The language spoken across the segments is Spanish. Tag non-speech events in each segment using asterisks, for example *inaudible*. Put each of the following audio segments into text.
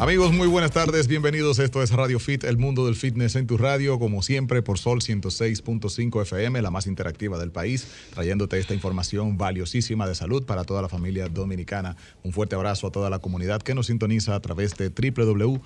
Amigos, muy buenas tardes, bienvenidos. Esto es Radio Fit, el mundo del fitness en tu radio, como siempre por Sol 106.5 FM, la más interactiva del país, trayéndote esta información valiosísima de salud para toda la familia dominicana. Un fuerte abrazo a toda la comunidad que nos sintoniza a través de www.solfm.com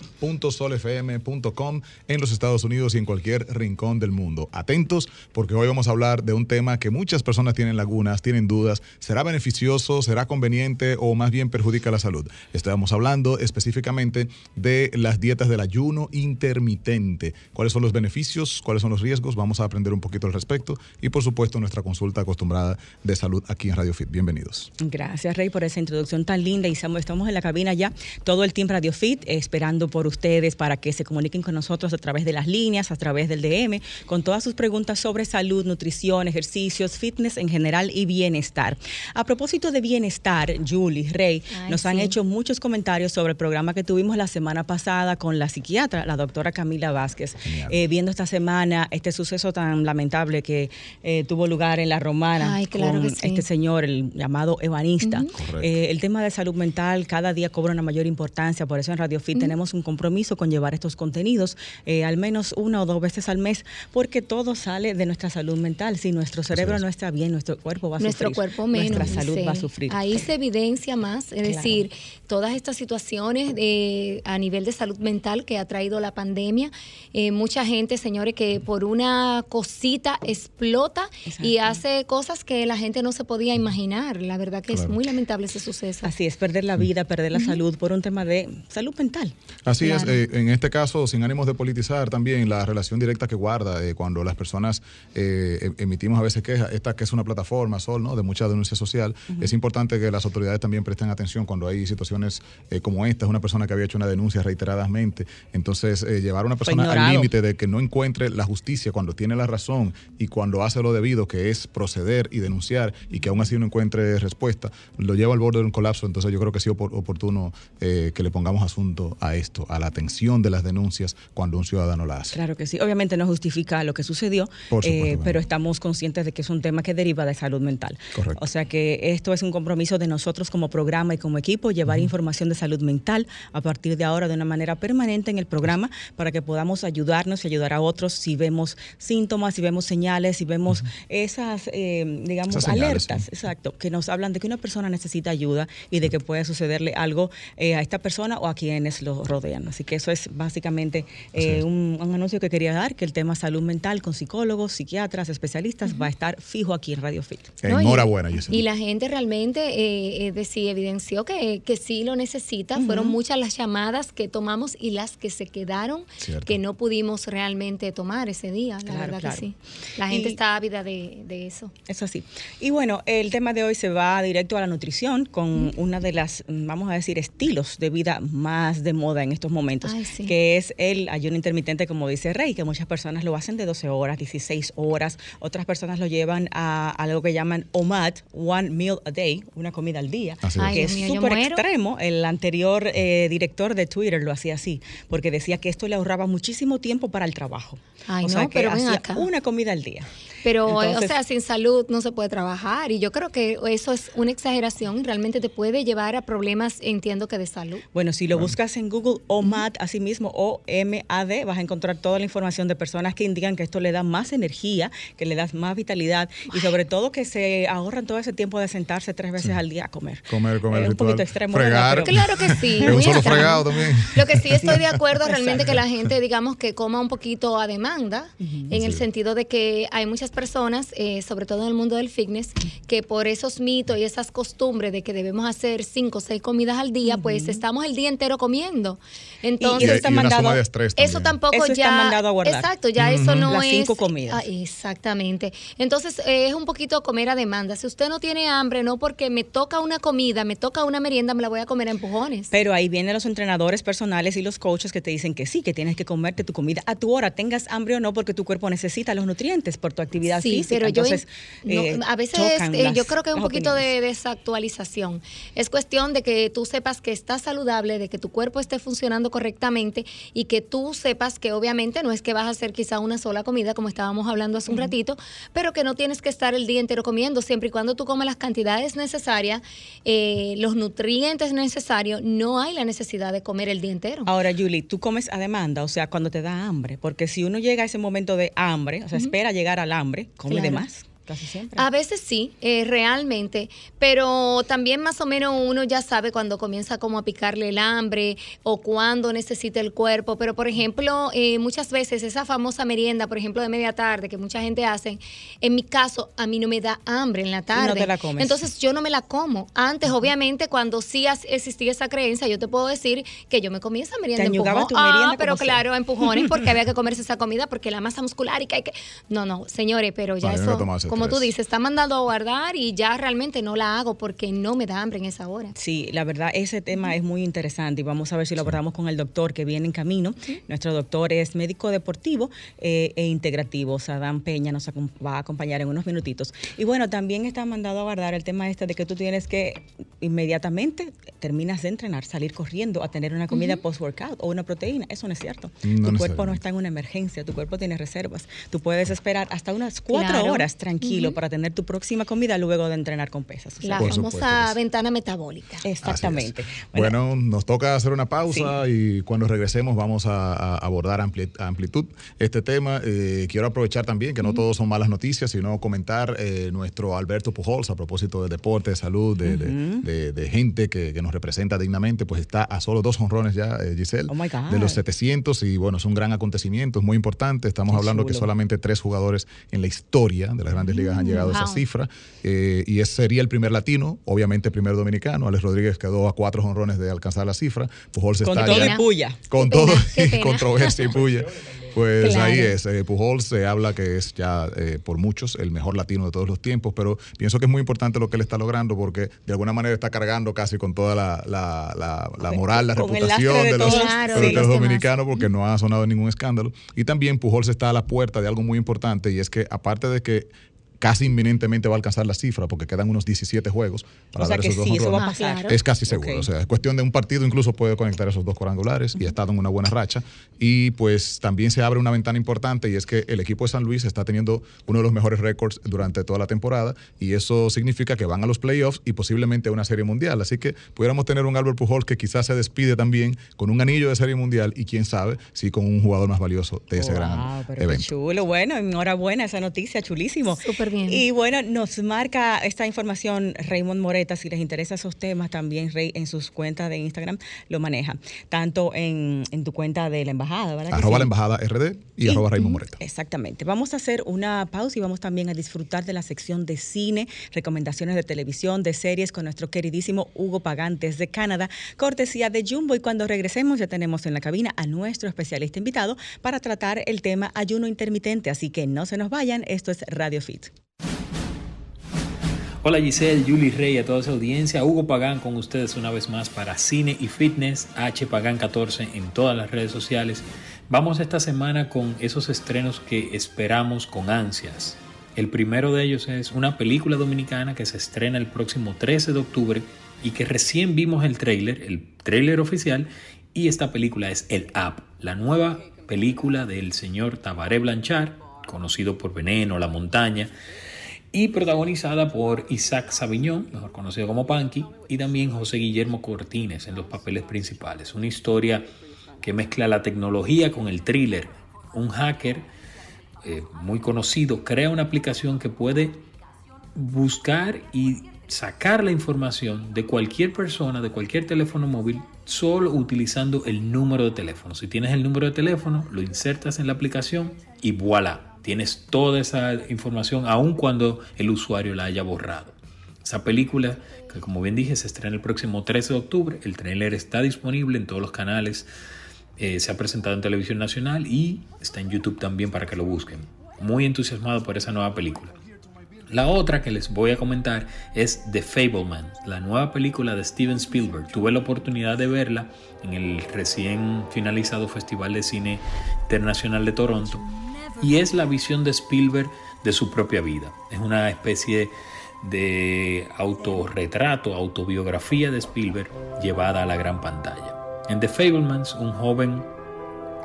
en los Estados Unidos y en cualquier rincón del mundo. Atentos, porque hoy vamos a hablar de un tema que muchas personas tienen lagunas, tienen dudas. ¿Será beneficioso, será conveniente o más bien perjudica la salud? Estamos hablando específicamente de las dietas del ayuno intermitente. ¿Cuáles son los beneficios? ¿Cuáles son los riesgos? Vamos a aprender un poquito al respecto y por supuesto nuestra consulta acostumbrada de salud aquí en Radio Fit. Bienvenidos. Gracias Rey por esa introducción tan linda y estamos en la cabina ya todo el tiempo Radio Fit esperando por ustedes para que se comuniquen con nosotros a través de las líneas, a través del DM, con todas sus preguntas sobre salud, nutrición, ejercicios, fitness en general y bienestar. A propósito de bienestar, Julie, Rey, nos han hecho muchos comentarios sobre el programa que tuvimos la semana pasada con la psiquiatra, la doctora Camila Vázquez, eh, viendo esta semana este suceso tan lamentable que eh, tuvo lugar en La Romana con este señor, el llamado evanista. Eh, el tema de salud mental cada día cobra una mayor importancia, por eso en Radio Fit tenemos un compromiso con llevar estos contenidos al menos una o dos veces al mes, porque todo sale de nuestra salud mental. Si nuestro cerebro no está bien, nuestro cuerpo va a nuestro sufrir. Cuerpo menos, nuestra salud va a sufrir. Ahí se evidencia más, es decir, todas estas situaciones de a nivel de salud mental que ha traído la pandemia. Eh, mucha gente, señores, que por una cosita explota y hace cosas que la gente no se podía imaginar. La verdad que es muy lamentable ese suceso. Así es, perder la vida, perder la salud por un tema de salud mental. Así es, eh, en este caso, sin ánimos de politizar también la relación directa que guarda eh, cuando las personas em, emitimos a veces quejas, esta que es una plataforma, Sol, ¿no? de mucha denuncia social, es importante que las autoridades también presten atención cuando hay situaciones como esta, es una persona que había hecho una denuncia reiteradamente. Entonces, eh, llevar a una persona al límite de que no encuentre la justicia cuando tiene la razón y cuando hace lo debido, que es proceder y denunciar, y que aún así no encuentre respuesta, lo lleva al borde de un colapso. Entonces, yo creo que sí es oportuno eh, que le pongamos asunto a esto, a la atención de las denuncias cuando un ciudadano la hace. Claro que sí. Obviamente no justifica lo que sucedió, eh, pero estamos conscientes de que es un tema que deriva de salud mental. Correcto. O sea que esto es un compromiso de nosotros como programa y como equipo, llevar información de salud mental a partir de ahora de una manera permanente en el programa para que podamos ayudarnos y ayudar a otros si vemos síntomas, si vemos señales, si vemos esas, eh, digamos, alertas, exacto, que nos hablan de que una persona necesita ayuda y de que puede sucederle algo eh, a esta persona o a quienes lo rodean. Así que eso es básicamente eh, un, anuncio que quería dar, que el tema salud mental con psicólogos, psiquiatras, especialistas va a estar fijo aquí en Radio Fit. Enhorabuena, y, y la gente realmente eh, sí evidenció que, que sí lo necesita. Fueron muchas las llamadas que tomamos y las que se quedaron que no pudimos realmente tomar ese día. La verdad que sí. La gente está ávida de, eso. Es así. Y bueno, el tema de hoy se va directo a la nutrición con una de las, vamos a decir, estilos de vida más de moda en estos momentos, que es el ayuno intermitente, como dice Rey, que muchas personas lo hacen de 12 horas, 16 horas, otras personas lo llevan a algo que llaman OMAD, One Meal a Day, una comida al día, que es súper extremo. El anterior eh, director de Twitter lo hacía así, porque decía que esto le ahorraba muchísimo tiempo para el trabajo. Ay, o sea, que hacía una comida al día. Pero, o sea, sin salud no se puede trabajar y yo creo que eso es una exageración y realmente te puede llevar a problemas, entiendo que de salud. Bueno, si lo buscas en Google OMAD, así mismo, O-M-A-D, vas a encontrar toda la información de personas que indican que esto le da más energía, que le da más vitalidad y sobre todo que se ahorran todo ese tiempo de sentarse tres veces al día a comer. Comer, comer. Es un poquito extremo. Fregar. Claro que sí. *laughs* un solo fregado también. Lo que sí estoy de acuerdo *laughs* realmente que la gente, digamos, que coma un poquito a demanda, en el sentido de que hay muchas personas, eh, sobre todo en el mundo del fitness, que por esos mitos y esas costumbres de que debemos hacer cinco o seis comidas al día, pues estamos el día entero comiendo. Entonces, eso, está mandado, eso tampoco eso ya. Está mandado a guardar. Exacto, ya eso no Las es. cinco comidas. Ah, exactamente. Entonces, eh, es un poquito comer a demanda. Si usted no tiene hambre, no porque me toca una comida, me toca una merienda, me la voy a comer a empujones. Pero ahí vienen los entrenadores personales y los coaches que te dicen que sí, que tienes que comerte tu comida a tu hora, tengas hambre o no, porque tu cuerpo necesita los nutrientes por tu actividad actividad sí, física. Pero Entonces, yo, eh, a veces eh, yo creo que es un poquito opiniones. de desactualización. Es cuestión de que tú sepas que estás saludable, de que tu cuerpo esté funcionando correctamente y que tú sepas que obviamente no es que vas a hacer quizá una sola comida, como estábamos hablando hace un ratito, pero que no tienes que estar el día entero comiendo, siempre y cuando tú comes las cantidades necesarias, eh, los nutrientes necesarios, no hay la necesidad de comer el día entero. Ahora, Julie, tú comes a demanda, o sea, cuando te da hambre, porque si uno llega a ese momento de hambre, o sea, espera llegar al hambre, come de más, casi siempre. A veces sí, eh, realmente, pero también más o menos uno ya sabe cuando comienza como a picarle el hambre o cuando necesita el cuerpo, pero por ejemplo, eh, muchas veces esa famosa merienda, por ejemplo, de media tarde que mucha gente hace, en mi caso a mí no me da hambre en la tarde. te la comes. Entonces yo no me la como. Antes, obviamente, cuando sí as- existía esa creencia, yo te puedo decir que yo me comía esa merienda tu merienda Ah, pero sea. claro, a empujones porque había que *laughs* comerse esa comida porque la masa muscular y que hay que... No, no, señores, pero ya No, no eso, como tú dices, está mandando a guardar y ya realmente no la hago porque no me da hambre en esa hora. Sí, la verdad, ese tema es muy interesante y vamos a ver si lo abordamos con el doctor que viene en camino. Nuestro doctor es médico deportivo eh, e integrativo. Sadam Peña nos va a acompañar en unos minutitos. Y bueno, también está mandado a guardar el tema este de que tú tienes que inmediatamente terminas de entrenar, salir corriendo a tener una comida post-workout o una proteína. Eso no es cierto. No tu cuerpo no está en una emergencia, tu cuerpo tiene reservas. Tú puedes esperar hasta unas cuatro Claro. horas tranquilo para tener tu próxima comida luego de entrenar con pesas. O sea, La famosa supuesto ventana metabólica. Exactamente. Bueno, nos toca hacer una pausa y cuando regresemos vamos a, a abordar ampli- a amplitud este tema. Eh, quiero aprovechar también que no todos son malas noticias, sino comentar eh, nuestro Alberto Pujols a propósito de deporte, de salud, de, de- de- de gente que, que nos representa dignamente, pues está a solo dos honrones ya, eh, Giselle, Oh my God. de los 700 y bueno, es un gran acontecimiento, es muy importante. Estamos Qué hablando que solamente tres jugadores en la historia de las grandes ligas han llegado a esa wow. cifra eh, y ese sería el primer latino, obviamente el primer dominicano. Alex Rodríguez quedó a cuatro honrones de alcanzar la cifra. Pujols Con está todo ya- y puya. con *laughs* todo y controversia y puya. Pues Claro. ahí es. eh, Pujols se habla que es ya eh, por muchos el mejor latino de todos los tiempos, pero pienso que es muy importante lo que él está logrando porque de alguna manera está cargando casi con toda la, la- la- la moral, la Con reputación de de los, Claro, de de los dominicanos porque no ha sonado ningún escándalo. Y también Pujols está a la puerta de algo muy importante y es que aparte de que casi inminentemente va a alcanzar la cifra porque quedan unos 17 juegos para O sea dar que esos dos sí, eso va a pasar. claro. Es casi seguro. O sea, es cuestión de un partido, incluso puede conectar esos dos cuadrangulares y ha estado en una buena racha. Y pues también se abre una ventana importante y es que el equipo de San Luis está teniendo uno de los mejores récords durante toda la temporada y eso significa que van a los playoffs y posiblemente a una serie mundial. Así que pudiéramos tener un Albert Pujols que quizás se despide también con un anillo de serie mundial y quién sabe si con un jugador más valioso de ese Wow, gran pero qué evento. chulo. Bueno, enhorabuena esa noticia, chulísimo. Súper bien. Y bueno, nos marca esta información Raymond Moreta, si les interesa esos temas, también Rey en sus cuentas de Instagram lo maneja, tanto en, en tu cuenta de la embajada, ¿verdad? Arroba sí? la embajada RD y, arroba Raymond Moreta. Exactamente. Vamos a hacer una pausa y vamos también a disfrutar de la sección de cine, recomendaciones de televisión, de series con nuestro queridísimo Hugo Pagán desde Canadá, cortesía de Jumbo. Y cuando regresemos ya tenemos en la cabina a nuestro especialista invitado para tratar el tema ayuno intermitente. Así que no se nos vayan, esto es Radio Fit. Hola Giselle, Julie Rey, a toda esa audiencia. Hugo Pagán con ustedes una vez más para Cine y Fitness, H Pagán 14 en todas las redes sociales. Vamos esta semana con esos estrenos que esperamos con ansias. El primero de ellos es una película dominicana que se estrena el próximo 13 de octubre y que recién vimos el tráiler, el tráiler oficial, y esta película es El App, la nueva película del señor Tabaré Blanchard, conocido por Veneno, La Montaña, y protagonizada por Isaac Sabiñón, mejor conocido como Panky, y también José Guillermo Cortines en los papeles principales. Una historia que mezcla la tecnología con el thriller. Un hacker eh, muy conocido crea una aplicación que puede buscar y sacar la información de cualquier persona, de cualquier teléfono móvil, solo utilizando el número de teléfono. Si tienes el número de teléfono, lo insertas en la aplicación y voilà, tienes toda esa información aun cuando el usuario la haya borrado. Esa película, que como bien dije, se estrena el próximo 13 de octubre, el trailer está disponible en todos los canales, eh, se ha presentado en televisión nacional y está en YouTube también para que lo busquen. Muy entusiasmado por esa nueva película. La otra que les voy a comentar es The Fableman, la nueva película de Steven Spielberg. Tuve la oportunidad de verla en el recién finalizado Festival de Cine Internacional de Toronto y es la visión de Spielberg de su propia vida. Es una especie de autorretrato, autobiografía de Spielberg llevada a la gran pantalla. En The Fablemans, un joven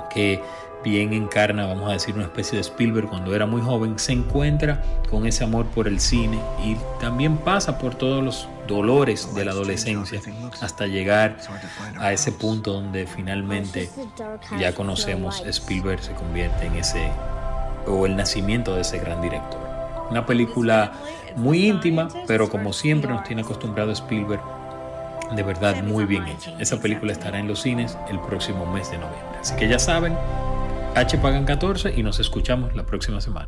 que bien encarna, vamos a decir, una especie de Spielberg cuando era muy joven, se encuentra con ese amor por el cine y también pasa por todos los dolores de la adolescencia hasta llegar a ese punto donde finalmente ya conocemos Spielberg se convierte en ese o el nacimiento de ese gran director. Una película muy íntima, pero como siempre nos tiene acostumbrado Spielberg, de verdad muy bien hecha. Esa película estará en los cines el próximo mes de noviembre. Así que ya saben, H pagan 14 y nos escuchamos la próxima semana.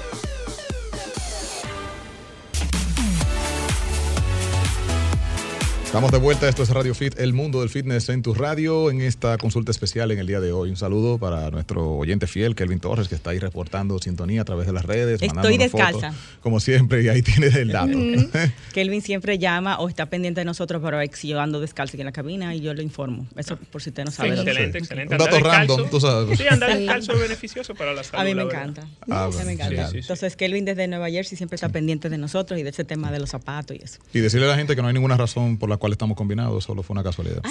Estamos de vuelta, esto es Radio Fit, el mundo del fitness en tu radio, en esta consulta especial en el día de hoy. Un saludo para nuestro oyente fiel, Kelvin Torres, que está ahí reportando sintonía a través de las redes. Estoy descalza. como siempre, y ahí tienes el dato. Kelvin siempre llama o está pendiente de nosotros, pero yo ando descalzo aquí en la cabina y yo lo informo. Eso por si usted no sabe. excelente, excelente. Un dato random, tú sabes. Sí, andar descalzo es beneficioso para la salud. A mí me encanta. Ah, me encanta. Entonces, Kelvin desde Nueva Jersey siempre está pendiente de nosotros y de ese tema de los zapatos y eso. Y decirle a la gente que no hay ninguna razón por la cual estamos combinados, solo fue una casualidad.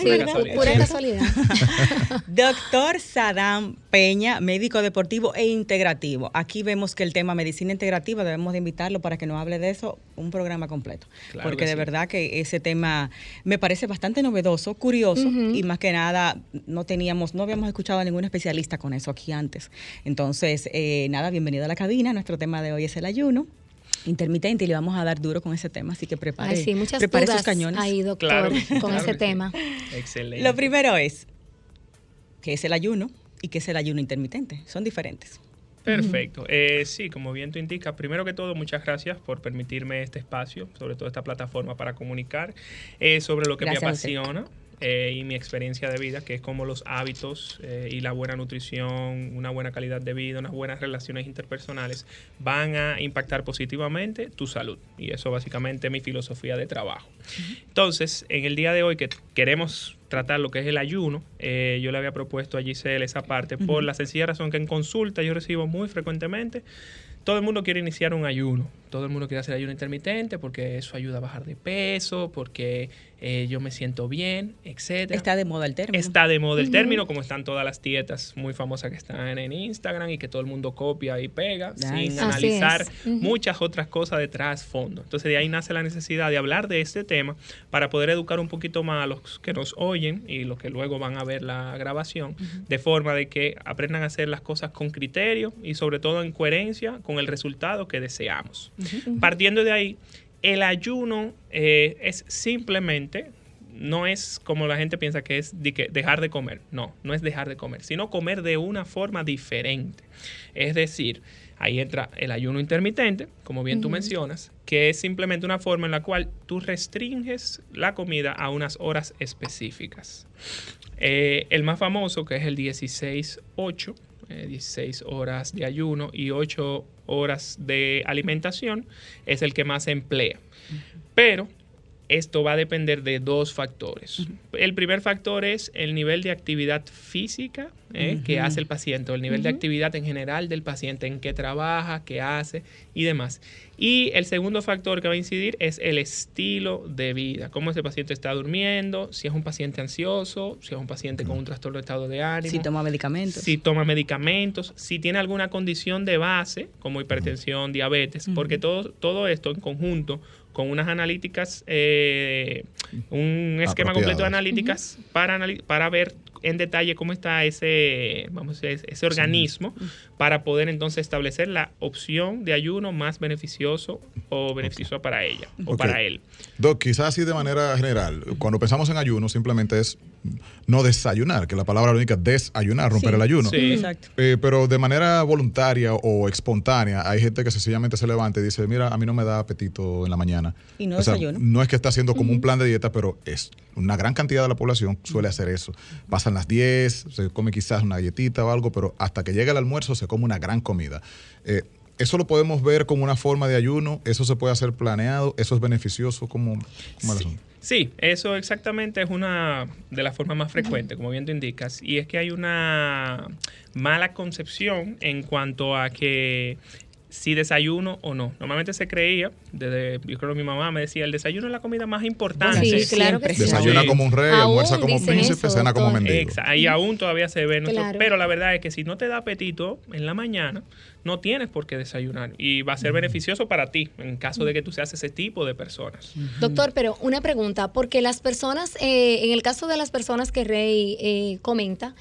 pura casualidad. *laughs* Doctor Sadam Peña, médico deportivo e integrativo. Aquí vemos que el tema medicina integrativa debemos de invitarlo para que nos hable de eso un programa completo. porque de verdad que ese tema me parece bastante novedoso, curioso y más que nada no teníamos, no habíamos escuchado a ningún especialista con eso aquí antes. Entonces, eh, nada, bienvenido a la cabina. Nuestro tema de hoy es el ayuno intermitente y le vamos a dar duro con ese tema, así que prepare, sí, muchas prepare sus cañones. Ahí, doctor, con ese tema. Excelente. Lo primero es, ¿qué es el ayuno y qué es el ayuno intermitente? Son diferentes. Perfecto. Eh, sí, como bien tú indicas, primero que todo, muchas gracias por permitirme este espacio, sobre todo esta plataforma para comunicar eh, sobre lo que me apasiona. Eh, y mi experiencia de vida, que es como los hábitos eh, y la buena nutrición, una buena calidad de vida, unas buenas relaciones interpersonales van a impactar positivamente tu salud. Y eso básicamente es mi filosofía de trabajo. Entonces, en el día de hoy que queremos tratar lo que es el ayuno, eh, yo le había propuesto a Giselle esa parte por la sencilla razón que en consulta yo recibo muy frecuentemente todo el mundo quiere iniciar un ayuno, todo el mundo quiere hacer ayuno intermitente porque eso ayuda a bajar de peso, porque eh, yo me siento bien, etcétera. Está de moda el término. Está de moda el término, como están todas las dietas muy famosas que están en Instagram y que todo el mundo copia y pega, sin analizar muchas otras cosas detrás fondo. Entonces de ahí nace la necesidad de hablar de este tema para poder educar un poquito más a los que nos oyen y los que luego van a ver la grabación, de forma de que aprendan a hacer las cosas con criterio y sobre todo en coherencia con el resultado que deseamos. Partiendo de ahí, el ayuno eh, es simplemente, no es como la gente piensa que es dejar de comer. No, no es dejar de comer, sino comer de una forma diferente. Es decir, ahí entra el ayuno intermitente, como bien tú mencionas, que es simplemente una forma en la cual tú restringes la comida a unas horas específicas. Eh, el más famoso, que es el 16-8, 16 eh, horas de ayuno y 8 horas de alimentación, es el que más se emplea. Pero esto va a depender de dos factores. El primer factor es el nivel de actividad física ¿eh? que hace el paciente, o el nivel de actividad en general del paciente, en qué trabaja, qué hace y demás. Y el segundo factor que va a incidir es el estilo de vida, cómo ese paciente está durmiendo, si es un paciente ansioso, si es un paciente con un trastorno de estado de ánimo. Si toma medicamentos. Si toma medicamentos, si tiene alguna condición de base, como hipertensión, diabetes, porque todo, todo esto en conjunto con unas analíticas, eh, un esquema completo de analíticas para, para ver en detalle cómo está ese, vamos ese organismo para poder entonces establecer la opción de ayuno más beneficioso o beneficioso para ella o para él. Doc, quizás así de manera general, cuando pensamos en ayuno simplemente es no desayunar, que la palabra única desayunar, romper el ayuno. Sí, exacto. Eh, pero de manera voluntaria o espontánea, hay gente que sencillamente se levanta y dice, mira, a mí no me da apetito en la mañana. Y no desayuno. No es que está haciendo como un plan de dieta, pero es una gran cantidad de la población suele hacer eso. Pasan las 10, se come quizás una galletita o algo, pero hasta que llega el almuerzo se come una gran comida. Eh, eso lo podemos ver como una forma de ayuno, eso se puede hacer planeado, eso es beneficioso como, como sí. Sí, eso exactamente es una de las formas más frecuentes, como bien tú indicas, y es que hay una mala concepción en cuanto a que si desayuno o no. Normalmente se creía, desde, yo creo que mi mamá me decía, el desayuno es la comida más importante. Sí, claro que sí. Desayuna como un rey, almuerza como príncipe, cena como mendigo. Y aún todavía se ve. Pero la verdad es que si no te da apetito en la mañana, no tienes por qué desayunar. Y va a ser beneficioso para ti en caso de que tú seas ese tipo de personas. Doctor, pero una pregunta, porque las personas, eh, en el caso de las personas que Rey eh, comenta,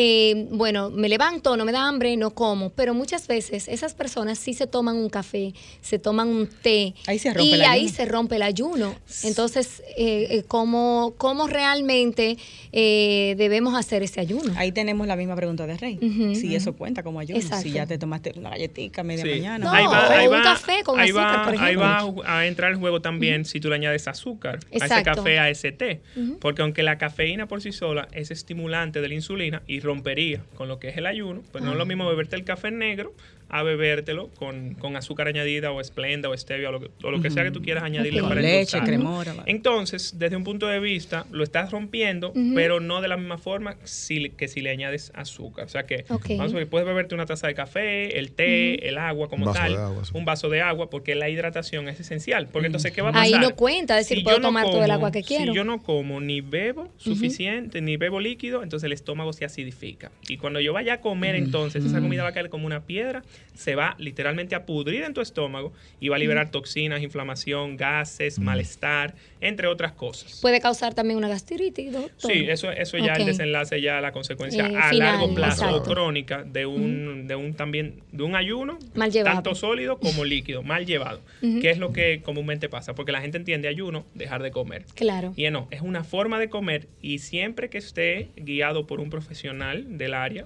eh, bueno, me levanto, no me da hambre, no como, pero muchas veces esas personas sí se toman un café, se toman un té ahí se rompe y ahí se rompe el ayuno. Entonces, eh, eh ¿cómo, ¿cómo, realmente eh, debemos hacer ese ayuno? Ahí tenemos la misma pregunta de Rey. si eso cuenta como ayuno, si ya te tomaste una galletita media mañana. No, ahí va, un café con ahí azúcar, va, por Ahí va a entrar el juego también si tú le añades azúcar a ese café, a ese té. Porque aunque la cafeína por sí sola es estimulante de la insulina y rompería con lo que es el ayuno, pues no es lo mismo beberte el café negro a bebértelo con, con azúcar añadida o esplenda o stevia o lo que, o lo que sea que tú quieras añadirle para leche, cremora. Entonces, desde un punto de vista, lo estás rompiendo, pero no de la misma forma si, que si le añades azúcar. O sea que, vamos a ver, puedes beberte una taza de café, el té, el agua como tal, un vaso de agua, porque la hidratación es esencial. Porque entonces, ¿qué va a pasar? Ahí no cuenta, es decir, puedo tomar todo el agua que quiero. Si yo no como ni bebo suficiente, ni bebo líquido, entonces el estómago se acidifica. Y cuando yo vaya a comer, entonces, esa comida va a caer como una piedra se va literalmente a pudrir en tu estómago y va a liberar toxinas, inflamación, gases, malestar, entre otras cosas. Puede causar también una gastritis, doctor. Sí, eso, eso ya el desenlace, ya la consecuencia eh, a largo plazo crónica de un, de un también, de un ayuno, tanto sólido como líquido, mal llevado, que es lo que comúnmente pasa, porque la gente entiende ayuno, dejar de comer. Claro. Y no, es una forma de comer y siempre que esté guiado por un profesional del área,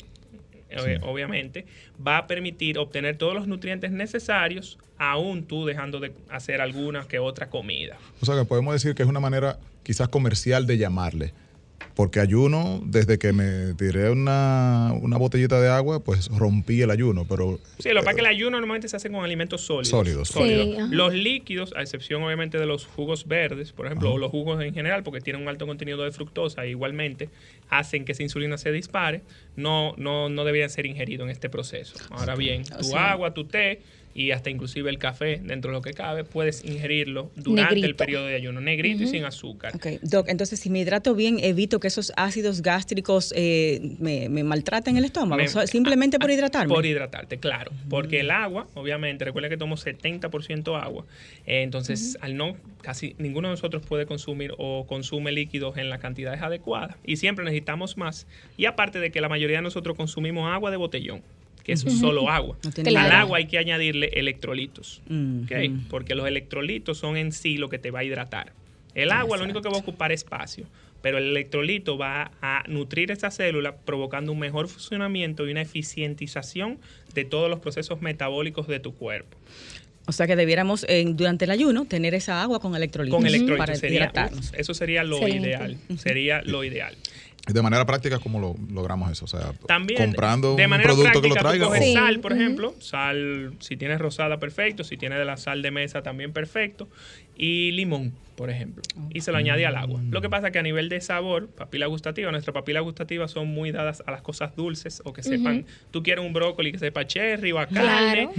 obviamente, va a permitir obtener todos los nutrientes necesarios, aún tú dejando de hacer alguna que otra comida. O sea que podemos decir que es una manera quizás comercial de llamarle porque ayuno, desde que me tiré una, botellita de agua, pues rompí el ayuno. Pero, sí, lo que pasa es que el ayuno normalmente se hace con alimentos sólidos. Sólidos. los líquidos, a excepción obviamente de los jugos verdes, por ejemplo, o los jugos en general, porque tienen un alto contenido de fructosa, igualmente hacen que esa insulina se dispare, no, no, no deberían ser ingeridos en este proceso. Ahora bien, tu agua, tu té y hasta inclusive el café, dentro de lo que cabe, puedes ingerirlo durante el periodo de ayuno, negrito y sin azúcar. Ok, Doc, entonces si me hidrato bien, evito que esos ácidos gástricos eh, me, maltraten el estómago, simplemente por hidratarme. Por hidratarte, claro, porque el agua, obviamente, recuerda que tomo 70% agua, eh, entonces al no, casi ninguno de nosotros puede consumir o consume líquidos en las cantidades adecuadas y siempre necesitamos más. Y aparte de que la mayoría de nosotros consumimos agua de botellón que es solo agua. Al agua hay que añadirle electrolitos, porque los electrolitos son en sí lo que te va a hidratar. El agua lo único que va a ocupar espacio, pero el electrolito va a nutrir esa célula provocando un mejor funcionamiento y una eficientización de todos los procesos metabólicos de tu cuerpo. O sea que debiéramos durante el ayuno tener esa agua con electrolitos. Con electrolitos sería, eso sería lo ideal. Sería lo ideal. De manera práctica, ¿cómo lo logramos eso? O sea, También, comprando un producto que lo traiga. sal, por ejemplo. Sal, si tienes rosada, perfecto. Si tienes de la sal de mesa, también perfecto. Y limón por ejemplo, y se lo añade al agua. Lo que pasa es que a nivel de sabor, papila gustativa, nuestras papilas gustativas son muy dadas a las cosas dulces o que sepan, tú quieres un brócoli que sepa cherry o a carne,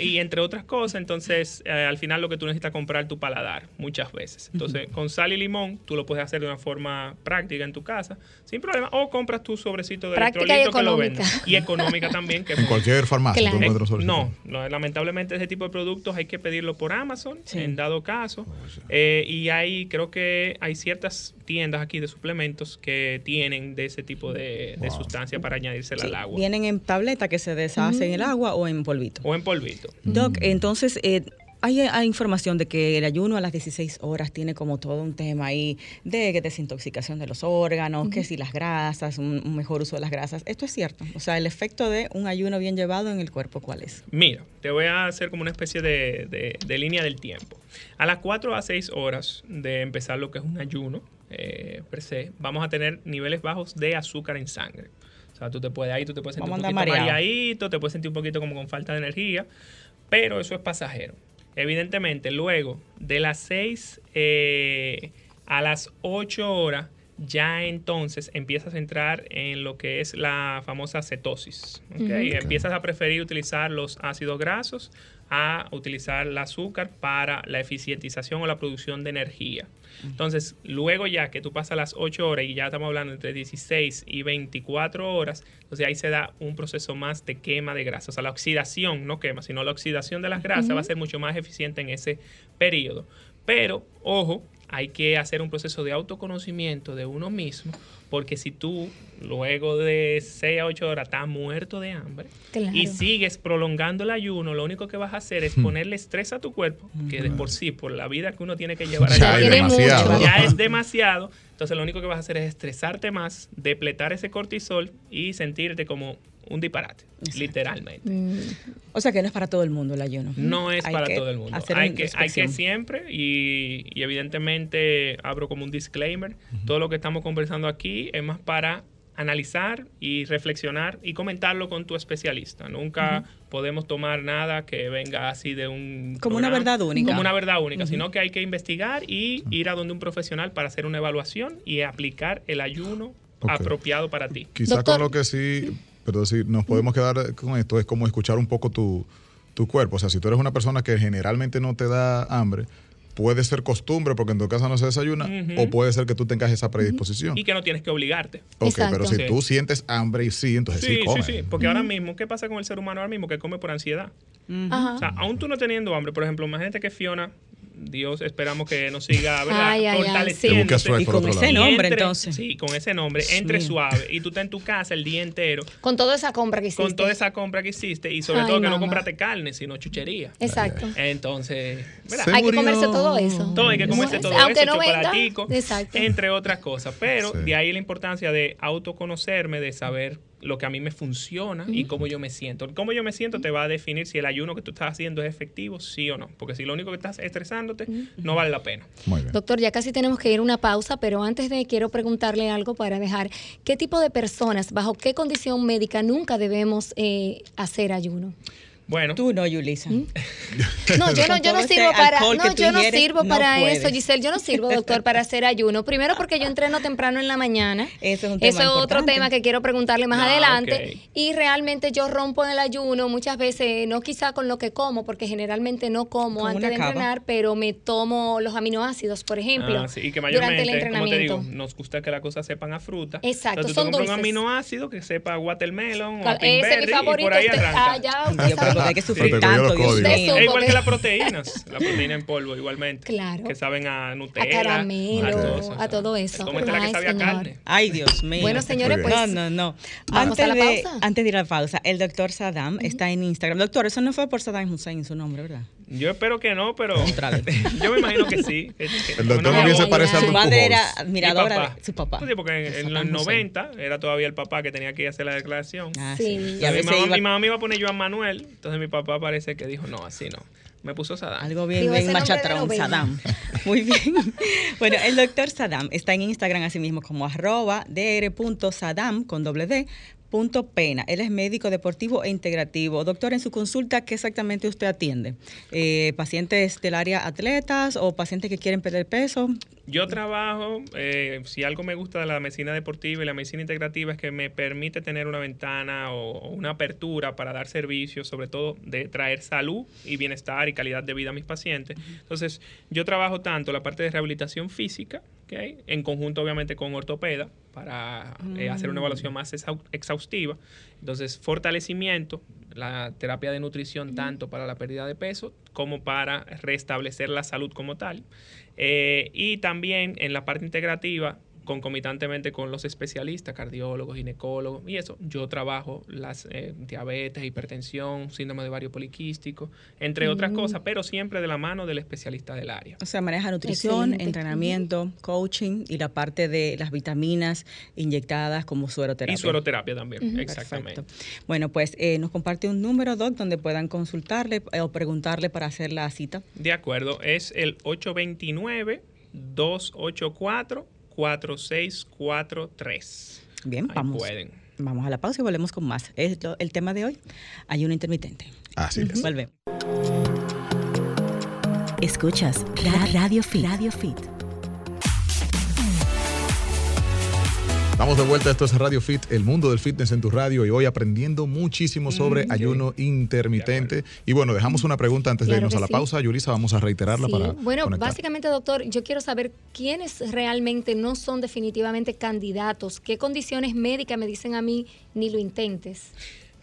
y entre otras cosas, entonces eh, al final lo que tú necesitas comprar tu paladar muchas veces. Entonces, con sal y limón, tú lo puedes hacer de una forma práctica en tu casa, sin problema, o compras tu sobrecito de electrolito que lo venden. Y económica también. Que en cualquier farmacia. no, no, lamentablemente ese tipo de productos hay que pedirlo por Amazon, en dado caso. Oh, eh, y hay, creo que hay ciertas tiendas aquí de suplementos que tienen de ese tipo de, sustancia para añadírsela al agua. Vienen en tableta que se deshace en el agua o en polvito. O en polvito. Doc, entonces, eh, hay, información de que el ayuno a las 16 horas tiene como todo un tema ahí de desintoxicación de los órganos, que si las grasas, un, mejor uso de las grasas. ¿Esto es cierto? O sea, el efecto de un ayuno bien llevado en el cuerpo, ¿cuál es? Mira, te voy a hacer como una especie de, línea del tiempo. A las 4 a 6 horas de empezar lo que es un ayuno, eh, per se, vamos a tener niveles bajos de azúcar en sangre. O sea, tú te puedes ahí, tú te puedes sentir un poquito mareadito, te puedes sentir un poquito como con falta de energía pero eso es pasajero. Evidentemente, luego de las 6 eh, a las 8 horas, ya entonces empiezas a entrar en lo que es la famosa cetosis. Empiezas a preferir utilizar los ácidos grasos a utilizar el azúcar para la eficientización o la producción de energía. Entonces, luego ya que tú pasas las 8 horas y ya estamos hablando entre 16 y 24 horas, entonces ahí se da un proceso más de quema de grasa. O sea, la oxidación, no quema, sino la oxidación de las grasas va a ser mucho más eficiente en ese periodo. Pero, ojo, hay que hacer un proceso de autoconocimiento de uno mismo, porque si tú luego de 6 a 8 horas estás muerto de hambre y sigues prolongando el ayuno, lo único que vas a hacer es hmm. ponerle estrés a tu cuerpo, que de por sí, por la vida que uno tiene que llevar ya, es demasiado. ya es demasiado. Entonces lo único que vas a hacer es estresarte más, depletar ese cortisol y sentirte como un disparate, literalmente. Mm. O sea que no es para todo el mundo el ayuno. No es para todo el mundo. Hay que, hay que siempre, y, evidentemente abro como un disclaimer, todo lo que estamos conversando aquí es más para analizar y reflexionar y comentarlo con tu especialista. Nunca podemos tomar nada que venga así de un... Como una verdad única. Como una verdad única, sino que hay que investigar y ir a donde un profesional para hacer una evaluación y aplicar el ayuno apropiado para ti. Quizá con lo que sí pero si nos podemos quedar con esto, es como escuchar un poco tu, cuerpo. O sea, si tú eres una persona que generalmente no te da hambre, puede ser costumbre porque en tu casa no se desayuna o puede ser que tú tengas esa predisposición. Y que no tienes que obligarte. Ok, pero si tú sientes hambre y sí, entonces sí, sí comes. Sí, sí, porque ahora mismo, ¿qué pasa con el ser humano ahora mismo que come por ansiedad? O sea, aún tú no teniendo hambre, por ejemplo, imagínate que Fiona Dios esperamos que nos siga fortaleciendo. y con ese nombre, entonces. Sí, con ese nombre, entre suave. Y tú estás en tu casa el día entero. Con toda esa compra que hiciste. Con toda esa compra que hiciste. Y sobre todo que no compraste carne, sino chuchería. Exacto. Entonces, hay que comerse todo eso. Todo, hay que comerse todo Aunque eso, no chocolatico, entre otras cosas. Pero de ahí la importancia de autoconocerme, de saber lo que a mí me funciona y cómo yo me siento. Cómo yo me siento te va a definir si el ayuno que tú estás haciendo es efectivo, sí o no. Porque si lo único que estás estresándote, no vale la pena. Doctor, ya casi tenemos que ir a una pausa, pero antes de quiero preguntarle algo para dejar, ¿qué tipo de personas, bajo qué condición médica nunca debemos eh, hacer ayuno? Bueno. Tú no, Yulisa. ¿Mm? *laughs* No, yo no, yo no sirvo para, no, yo no sirvo para eso, Giselle. Yo no sirvo, doctor, para hacer ayuno. Primero porque yo entreno temprano en la mañana. *laughs* Eso es un tema Eso es otro tema que quiero preguntarle más ah, adelante. Y realmente yo rompo en el ayuno muchas veces, no quizá con lo que como, porque generalmente no como antes de entrenar, pero me tomo los aminoácidos, por ejemplo, ah, y que durante el entrenamiento. Como te digo, nos gusta que las cosas sepan a fruta. Exacto, Entonces, son dulces. un aminoácido que sepa watermelon o Ese es mi favorito. Y por ahí este, arranca. Ah, ya, hay que sufrir tanto. Es igual que las proteínas, la proteína en polvo igualmente. Claro. Que saben a Nutella. A caramelo, a todo eso. Cómete la que sabe a carne. Ay, Dios mío. Bueno, señores, pues. No, no, no. Antes, a la de, antes de ir a la pausa, el doctor Saddam está en Instagram. Doctor, eso no fue por Saddam Hussein su nombre, ¿verdad? Yo espero que no, pero *laughs* yo me imagino que sí. el doctor también se parece a Su madre era admiradora de su papá. Sí, porque en, los 90 era todavía el papá que tenía que hacer la declaración. Ah, sí. Y, a mi, mamá, mi mamá me iba a poner Joan Manuel, entonces mi papá parece que dijo, no, así no. Me puso Saddam. Algo bien, bien machatrón, Saddam. *laughs* Muy bien. *laughs* Bueno, el doctor Saddam está en Instagram así mismo como arroba dr.sadam con doble D Punto Pena. Él es médico deportivo e integrativo. Doctor, en su consulta, ¿qué exactamente usted atiende? Eh, ¿Pacientes del área atletas o pacientes que quieren perder peso? Yo trabajo, eh, si algo me gusta de la medicina deportiva y la medicina integrativa es que me permite tener una ventana o una apertura para dar servicios, sobre todo de traer salud y bienestar y calidad de vida a mis pacientes. Entonces, yo trabajo tanto la parte de rehabilitación física, en conjunto obviamente con ortopeda para eh, hacer una evaluación más exhaustiva. Entonces, fortalecimiento, la terapia de nutrición tanto para la pérdida de peso como para restablecer la salud como tal. Eh, y también en la parte integrativa, concomitantemente con los especialistas, cardiólogos, ginecólogos, y eso, yo trabajo las eh, diabetes, hipertensión, síndrome de ovario poliquístico, entre otras cosas, pero siempre de la mano del especialista del área. O sea, maneja nutrición, entrenamiento, coaching y la parte de las vitaminas inyectadas como sueroterapia. Y sueroterapia también, exactamente. Bueno, pues eh, nos comparte un número, Doc, donde puedan consultarle eh, o preguntarle para hacer la cita. De acuerdo, es el 829 284 4643. Bien, Ahí vamos. Pueden. Vamos a la pausa y volvemos con más. Es lo, el tema de hoy, ayuno intermitente. Así uh -huh. es. Escuchas Radio Fit. Radio Fit Estamos de vuelta, esto es Radio Fit, el mundo del fitness en tu radio y hoy aprendiendo muchísimo sobre ayuno intermitente. Y bueno, dejamos una pregunta antes de irnos a la pausa. Yulisa, vamos a reiterarla para. Bueno, básicamente, doctor, yo quiero saber quiénes realmente no son definitivamente candidatos, qué condiciones médicas me dicen a mí ni lo intentes.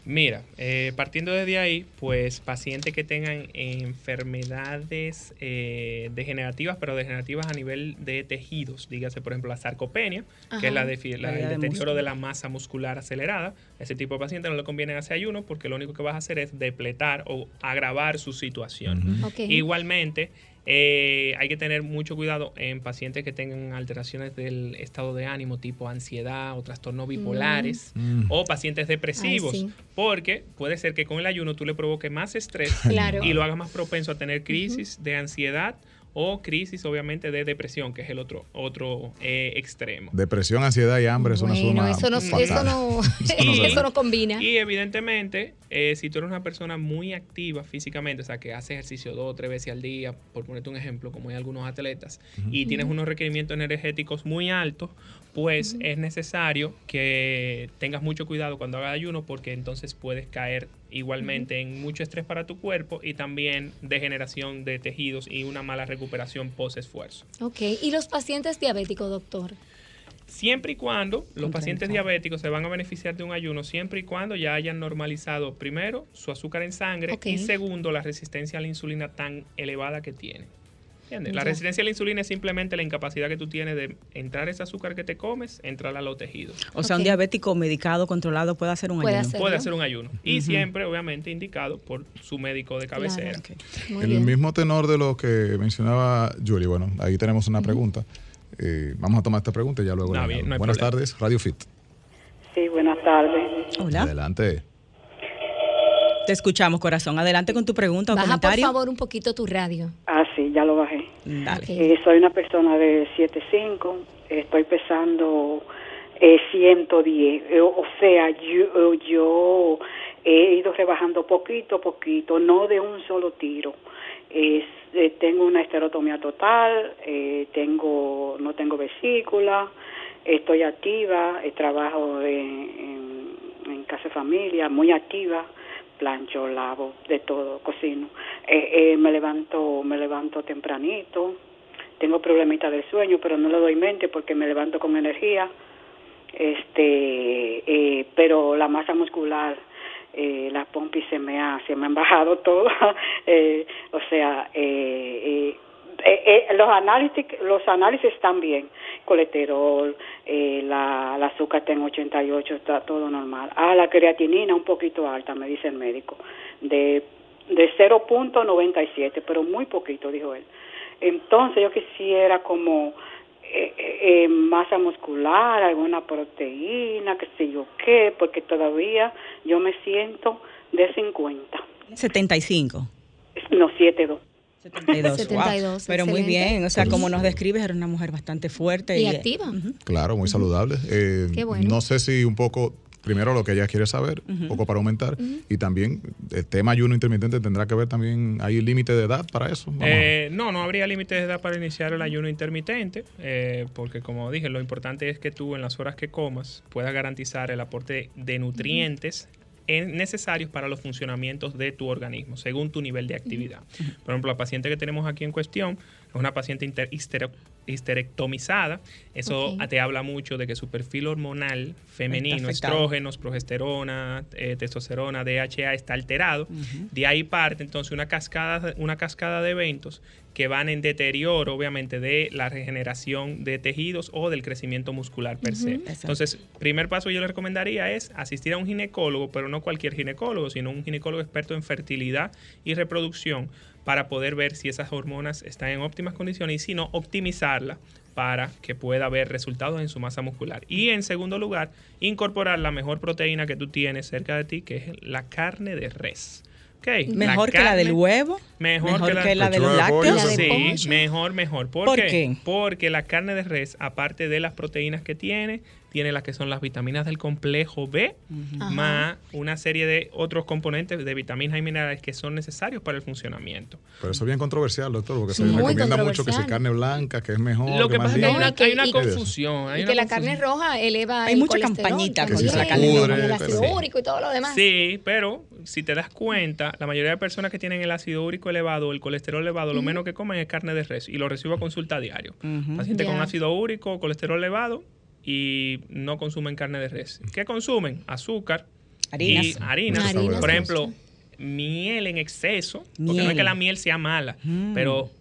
Mira, eh, partiendo desde ahí, pues pacientes que tengan enfermedades eh, degenerativas, pero degenerativas a nivel de tejidos, dígase por ejemplo la sarcopenia, que es la, de, el deterioro de la masa muscular acelerada, ese tipo de paciente no le conviene hacer ayuno porque lo único que vas a hacer es depletar o agravar su situación. Igualmente, eh, hay que tener mucho cuidado en pacientes que tengan alteraciones del estado de ánimo, tipo ansiedad o trastornos mm. bipolares, mm. o pacientes depresivos, porque puede ser que con el ayuno tú le provoques más estrés *laughs* y lo hagas más propenso a tener crisis de ansiedad o crisis obviamente de depresión, que es el otro otro eh, extremo. Depresión, ansiedad y hambre, eso no suma eso no, eso no, *laughs* eso no *laughs* combina. Y evidentemente, eh, si tú eres una persona muy activa físicamente, o sea, que hace ejercicio dos o tres veces al día, por ponerte un ejemplo, como hay algunos atletas, y tienes unos requerimientos energéticos muy altos, pues es necesario que tengas mucho cuidado cuando hagas ayuno porque entonces puedes caer igualmente en mucho estrés para tu cuerpo y también degeneración de tejidos y una mala recuperación post esfuerzo. Ok, ¿y los pacientes diabéticos, doctor? Siempre y cuando los pacientes diabéticos se van a beneficiar de un ayuno, siempre y cuando ya hayan normalizado primero su azúcar en sangre y segundo la resistencia a la insulina tan elevada que La resistencia a la insulina es simplemente la incapacidad que tú tienes de entrar ese azúcar que te comes, entrar a los tejidos. O sea, un diabético medicado, controlado, puede hacer un ayuno. Puede hacer un ayuno. Y siempre, obviamente, indicado por su médico de cabecera. el mismo tenor de lo que mencionaba Julie, bueno, ahí tenemos una pregunta. Eh, vamos a tomar esta pregunta y ya luego. buenas tardes, Radio Fit. Sí, buenas tardes. Hola. Adelante. Te escuchamos, corazón. Adelante con tu pregunta o Baja, comentario. por favor, un poquito tu radio. Ah, sí, ya lo bajé. Dale. Eh, soy una persona de 7'5", estoy pesando eh, 110. Eh, o sea, yo, yo he ido rebajando poquito a poquito, no de un solo tiro. Eh, tengo una esterotomía total, tengo no tengo vesícula, estoy activa, trabajo en, en casa de familia, muy activa plancho, lavo, de todo, cocino. Eh, eh, me levanto, me levanto tempranito. Tengo problemitas de sueño, pero no le doy mente porque me levanto con energía. Este, eh, pero la masa muscular, eh, la pompis se me ha, se me han bajado *laughs* todo. o sea, eh, eh, eh, los análisis los análisis están bien. Colesterol eh, la, azúcar está en 88 está todo normal. Ah la creatinina un poquito alta me dice el médico de de 0.97 pero muy poquito dijo él. Entonces yo quisiera como eh, masa muscular alguna proteína qué sé yo qué porque todavía yo me siento de 50 75 no 72 72. Pero muy bien, o sea, como nos describes, eres una mujer bastante fuerte y, activa. Claro, muy saludable. Eh, no sé si un poco primero lo que ella quiere saber, un poco para aumentar, y también el tema ayuno intermitente tendrá que ver también, ¿hay límite de edad para eso? Eh, no, no habría límite de edad para iniciar el ayuno intermitente, eh, porque como dije, lo importante es que tú en las horas que comas puedas garantizar el aporte de nutrientes necesarios para los funcionamientos de tu organismo, según tu nivel de actividad. Por ejemplo, la paciente que tenemos aquí en cuestión es una paciente histerectomizada. Eso te habla mucho de que su perfil hormonal femenino, estrógenos, progesterona, eh, testosterona, DHA está alterado. De ahí parte entonces una cascada, una cascada de eventos que van en deterioro, obviamente, de la regeneración de tejidos o del crecimiento muscular per se. Entonces, primer paso yo le recomendaría es asistir a un ginecólogo, pero no cualquier ginecólogo, sino un ginecólogo experto en fertilidad y reproducción para poder ver si esas hormonas están en óptimas condiciones y si no, optimizarla para que pueda haber resultados en su masa muscular. Y en segundo lugar, incorporar la mejor proteína que tú tienes cerca de ti, que es la carne de res. Mejor que la del huevo. Mejor, que, la, de los lácteos. Sí, mejor, mejor. ¿Por, qué? Porque la carne de res, aparte de las proteínas que tiene, tiene las que son las vitaminas del complejo B, más una serie de otros componentes de vitaminas y minerales que son necesarios para el funcionamiento. Pero eso es bien controversial, doctor, porque se recomienda mucho que se carne blanca, que es mejor. Lo que, pasa es que hay una, hay una confusión. Hay y que la carne roja eleva Hay mucha campañita con la carne roja, el ácido úrico y todo lo demás. Sí, pero si te das cuenta, la mayoría de personas que tienen el ácido úrico elevado, el colesterol elevado, lo menos que comen es carne de res y lo recibo a consulta diario. Paciente con ácido úrico, colesterol elevado y no consumen carne de res. ¿Qué consumen? Azúcar harinas. y harinas. Por ejemplo, miel en exceso, porque no es que la miel sea mala, mm. pero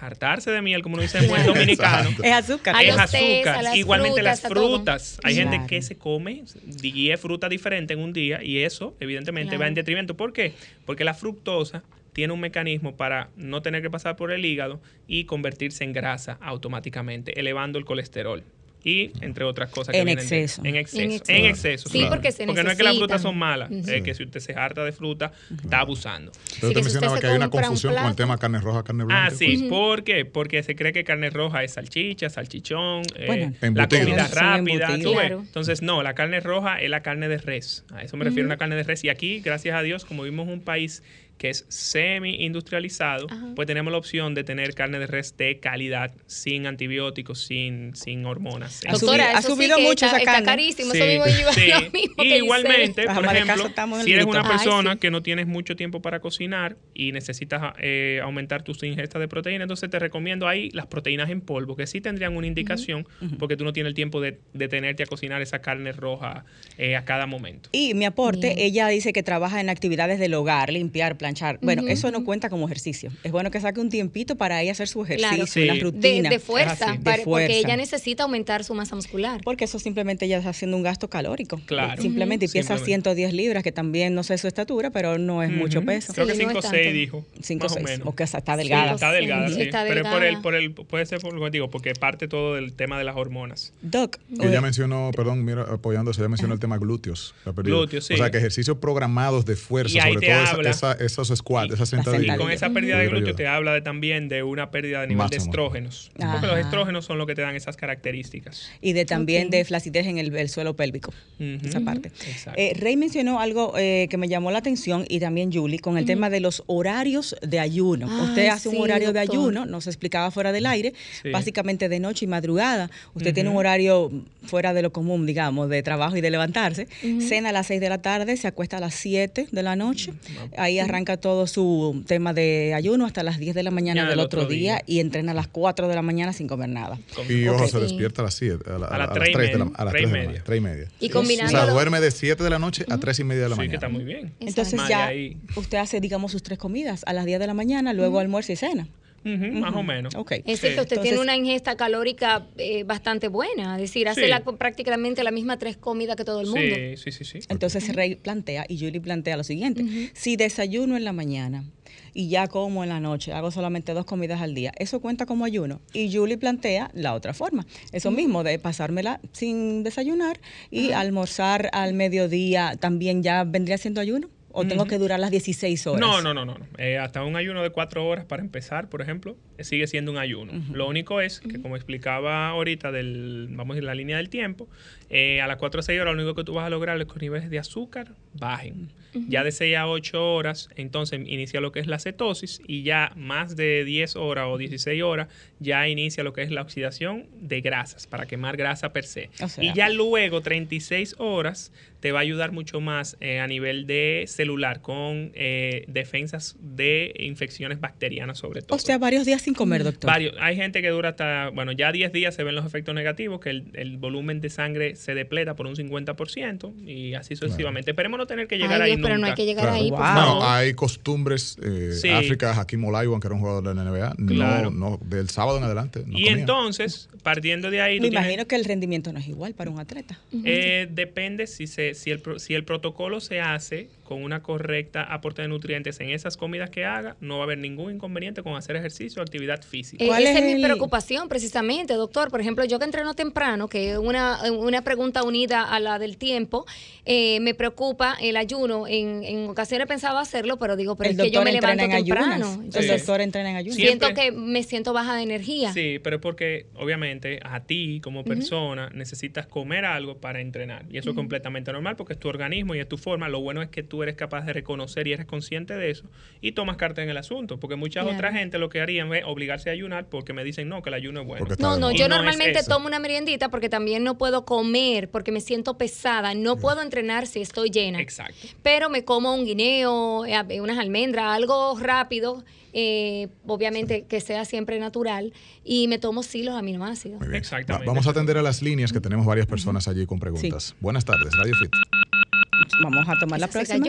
hartarse de miel, como uno dice en *laughs* buen dominicano. es azúcar. Es azúcar. Igualmente las frutas. Hay gente que se come 10 frutas diferentes en un día y eso, evidentemente, va en detrimento. ¿Por qué? Porque la fructosa tiene un mecanismo para no tener que pasar por el hígado y convertirse en grasa automáticamente, elevando el colesterol y entre otras cosas que en exceso. en exceso. En exceso. sí, porque se Porque no es que las frutas son malas, es que si usted se harta de fruta, está abusando. Pero usted mencionaba que hay una confusión con el tema carne roja, carne blanca. Ah, sí. ¿Por qué? Porque se cree que carne roja es salchicha, salchichón, eh, la comida rápida. Entonces, no, la carne roja es la carne de res. A eso me refiero a una carne de res. Y aquí, gracias a Dios, como vimos un país que es semi-industrializado, pues tenemos la opción de tener carne de res de calidad, sin antibióticos, sin, sin hormonas. Doctora, ha subido mucho esa carne. Está carísimo, eso *laughs* mismo y igualmente, por ejemplo, si eres una persona que no tienes mucho tiempo para cocinar y necesitas eh, aumentar tus ingestas de proteína, entonces te recomiendo ahí las proteínas en polvo, que sí tendrían una indicación, porque tú no tienes el tiempo de, de tenerte a cocinar esa carne roja eh, a cada momento. Y mi aporte, ella dice que trabaja en actividades del hogar, limpiar, planchar bueno, eso no cuenta como ejercicio. Es bueno que saque un tiempito para ella hacer su ejercicio, la rutina. De, fuerza, porque ella necesita aumentar su masa muscular. Porque eso simplemente ella está haciendo un gasto calórico. Claro. Simplemente y pesa 110 libras, que también no sé su estatura, pero no es mucho peso. Creo que 5 o 6 dijo. 5 o 6. O que está delgada. está delgada, sí. Pero por el, por el, puede ser por lo que digo, porque parte todo del tema de las hormonas. Doc. Ella mencionó, perdón, mira, apoyándose, ella mencionó el tema glúteos. Glúteos, sí. O sea, que ejercicios programados de fuerza, sobre todo esa, esa, esos squats, esa sentadilla. Y con esa pérdida de glúteo te habla de, también de una pérdida de nivel de estrógenos. Porque los estrógenos son lo que te dan esas características. Y de también de flacidez en el, suelo pélvico. Esa parte. Eh, Rey mencionó algo eh, que me llamó la atención y también Julie con el tema de los horarios de ayuno. Usted hace un horario de ayuno, nos explicaba fuera del aire, básicamente de noche y madrugada. Usted tiene un horario fuera de lo común, digamos, de trabajo y de levantarse. Cena a las 6 de la tarde, se acuesta a las 7 de la noche. Ahí arranca todo su tema de ayuno hasta las 10 de la mañana del, otro, día, y entrena a las 4 de la mañana sin comer nada. Y ojo, se despierta a las 7, a, las 3 de la, a las 3 y media. 3 y media. Y combinando. O sea, duerme de 7 de la noche a 3 y media de la mañana. Sí, que está muy bien. Entonces ya usted hace, digamos, sus tres comidas a las 10 de la mañana, luego almuerzo y cena. Más o menos. Okay. Es que usted tiene una ingesta calórica eh, bastante buena, es decir, hace prácticamente la misma tres comidas que todo el mundo. Sí, sí, sí. Entonces Rey plantea y Julie plantea lo siguiente, si desayuno en la mañana y ya como en la noche, hago solamente dos comidas al día, eso cuenta como ayuno. Y Julie plantea la otra forma, eso mismo, de pasármela sin desayunar y almorzar al mediodía también ya vendría siendo ayuno. ¿O tengo que durar las 16 horas? No, no, no, no. Eh, hasta un ayuno de 4 horas para empezar, por ejemplo, eh, sigue siendo un ayuno. Lo único es que, como explicaba ahorita, del, vamos a ir la línea del tiempo, eh, a las 4 o 6 horas lo único que tú vas a lograr es que los niveles de azúcar bajen. Ya de 6 a 8 horas, entonces inicia lo que es la cetosis y ya más de 10 horas o 16 horas ya inicia lo que es la oxidación de grasas para quemar grasa per se. y ya luego 36 horas te va a ayudar mucho más eh, a nivel de celular con eh, defensas de infecciones bacterianas sobre todo. O sea, varios días sin comer, doctor. Varios. Hay gente que dura hasta, bueno, ya 10 días se ven los efectos negativos, que el, volumen de sangre se depleta por un 50% y así sucesivamente. Esperemos no tener que llegar ahí pero no hay que llegar ahí. No, hay costumbres. Eh, África, Hakim Olajuwon, que era un jugador de la NBA, no, no, del sábado en adelante. y entonces, partiendo de ahí. Me imagino que el rendimiento no es igual para un atleta. Eh, depende si, se, si, el, si el protocolo se hace con una correcta aporte de nutrientes en esas comidas que haga, no va a haber ningún inconveniente con hacer ejercicio o actividad física. Eh, esa es, mi preocupación precisamente, doctor. Por ejemplo, yo que entreno temprano, que es una, una pregunta unida a la del tiempo, eh, me preocupa el ayuno. En, en ocasiones pensaba hacerlo, pero digo, pero es que yo me levanto temprano. el doctor entrena en ayunas. Siento que me siento baja de energía. Sí, pero es porque obviamente a ti como persona necesitas comer algo para entrenar. Y eso es completamente normal porque es tu organismo y es tu forma. Lo bueno es que tú eres capaz de reconocer y eres consciente de eso y tomas carta en el asunto. Porque mucha otra gente lo que harían es obligarse a ayunar porque me dicen no, que el ayuno es bueno. No, no, yo normalmente tomo una meriendita porque también no puedo comer porque me siento pesada. No puedo entrenar si estoy llena. Exacto. Pero me como un guineo, eh, unas almendras, algo rápido eh, obviamente que sea siempre natural, y me tomo sí los aminoácidos. Exactamente. vamos a atender a las líneas que tenemos varias personas allí con preguntas. Buenas tardes, Radio Fit. Vamos a tomar la próxima.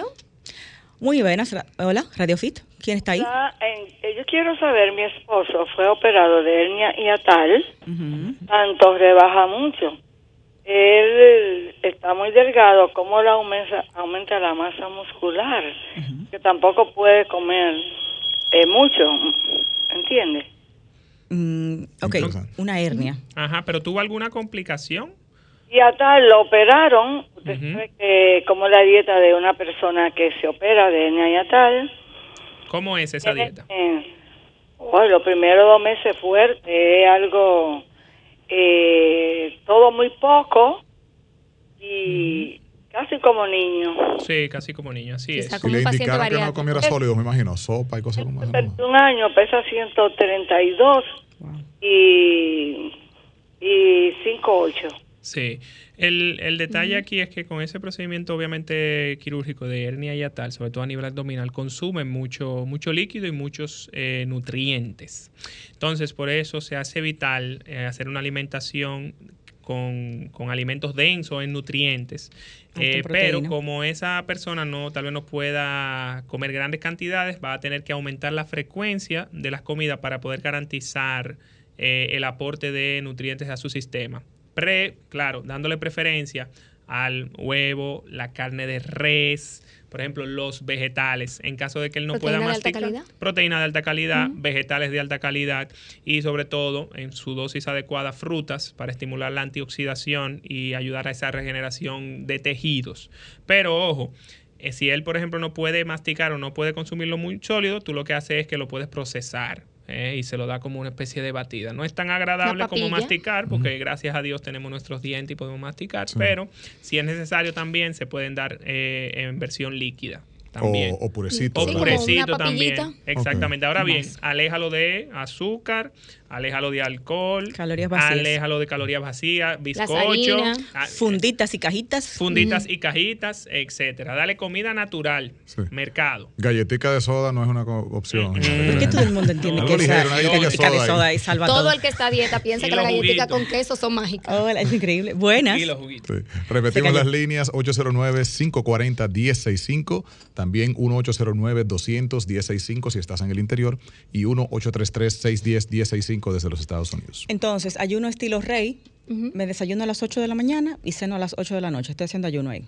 Muy buenas. Hola, Radio Fit. ¿Quién está ahí? Eh, yo quiero saber, mi esposo fue operado de hernia y atal, tanto rebaja mucho. Él está muy delgado, ¿cómo le aumenta, aumenta la masa muscular? Que tampoco puede comer eh, mucho, ¿entiendes? Mm, ok, una hernia. Ajá, pero ¿tuvo alguna complicación? Y hasta lo operaron, usted como la dieta de una persona que se opera de hernia y tal. ¿Cómo es esa dieta? Eh, bueno, los primeros dos meses fuerte, es algo, eh, todo muy poco y Casi como niño. Sí, casi como niño, así es. Y le indicaron que no comiera sólidos, me imagino, sopa y cosas como eso. Un año pesa 132 y, y 5'8". Sí, el, el detalle aquí es que con ese procedimiento obviamente quirúrgico de hernia y tal, sobre todo a nivel abdominal, consume mucho, mucho líquido y muchos eh, nutrientes. Entonces, por eso se hace vital eh, hacer una alimentación con, con, alimentos densos en nutrientes eh, pero como esa persona no tal vez no pueda comer grandes cantidades, va a tener que aumentar la frecuencia de las comidas para poder garantizar eh, el aporte de nutrientes a su sistema. Pre, claro, dándole preferencia al huevo, la carne de res, por ejemplo, los vegetales, en caso de que él no pueda masticar. Proteína de alta calidad, vegetales de alta calidad y sobre todo en su dosis adecuada frutas para estimular la antioxidación y ayudar a esa regeneración de tejidos. Pero ojo, eh, si él, por ejemplo, no puede masticar o no puede consumirlo muy sólido, tú lo que haces es que lo puedes procesar. Eh, y se lo da como una especie de batida. No es tan agradable como masticar, porque gracias a Dios tenemos nuestros dientes y podemos masticar, pero si es necesario también se pueden dar eh, en versión líquida. También. O, purecito. O purecito también. Exactamente. Ahora bien, aléjalo de azúcar, aléjalo de alcohol, calorías vacías. aléjalo de calorías vacías, bizcocho, ah, funditas y cajitas, funditas y cajitas, etcétera. Dale comida natural, mercado. Galletica de soda no es una opción. Porque todo el mundo entiende que esa galletica de soda y salva todo. el que está a dieta *laughs* piensa que las galletitas con queso son mágicas. Es increíble. Buenas. Y los juguitos. Repetimos las líneas 809 540 1065 también 1-809-200-1065 si estás en el interior y 1-833-610-1065 desde los Estados Unidos. Entonces, ayuno estilo rey, me desayuno a las 8 de la mañana y ceno a las 8 de la noche. Estoy haciendo ayuno ahí.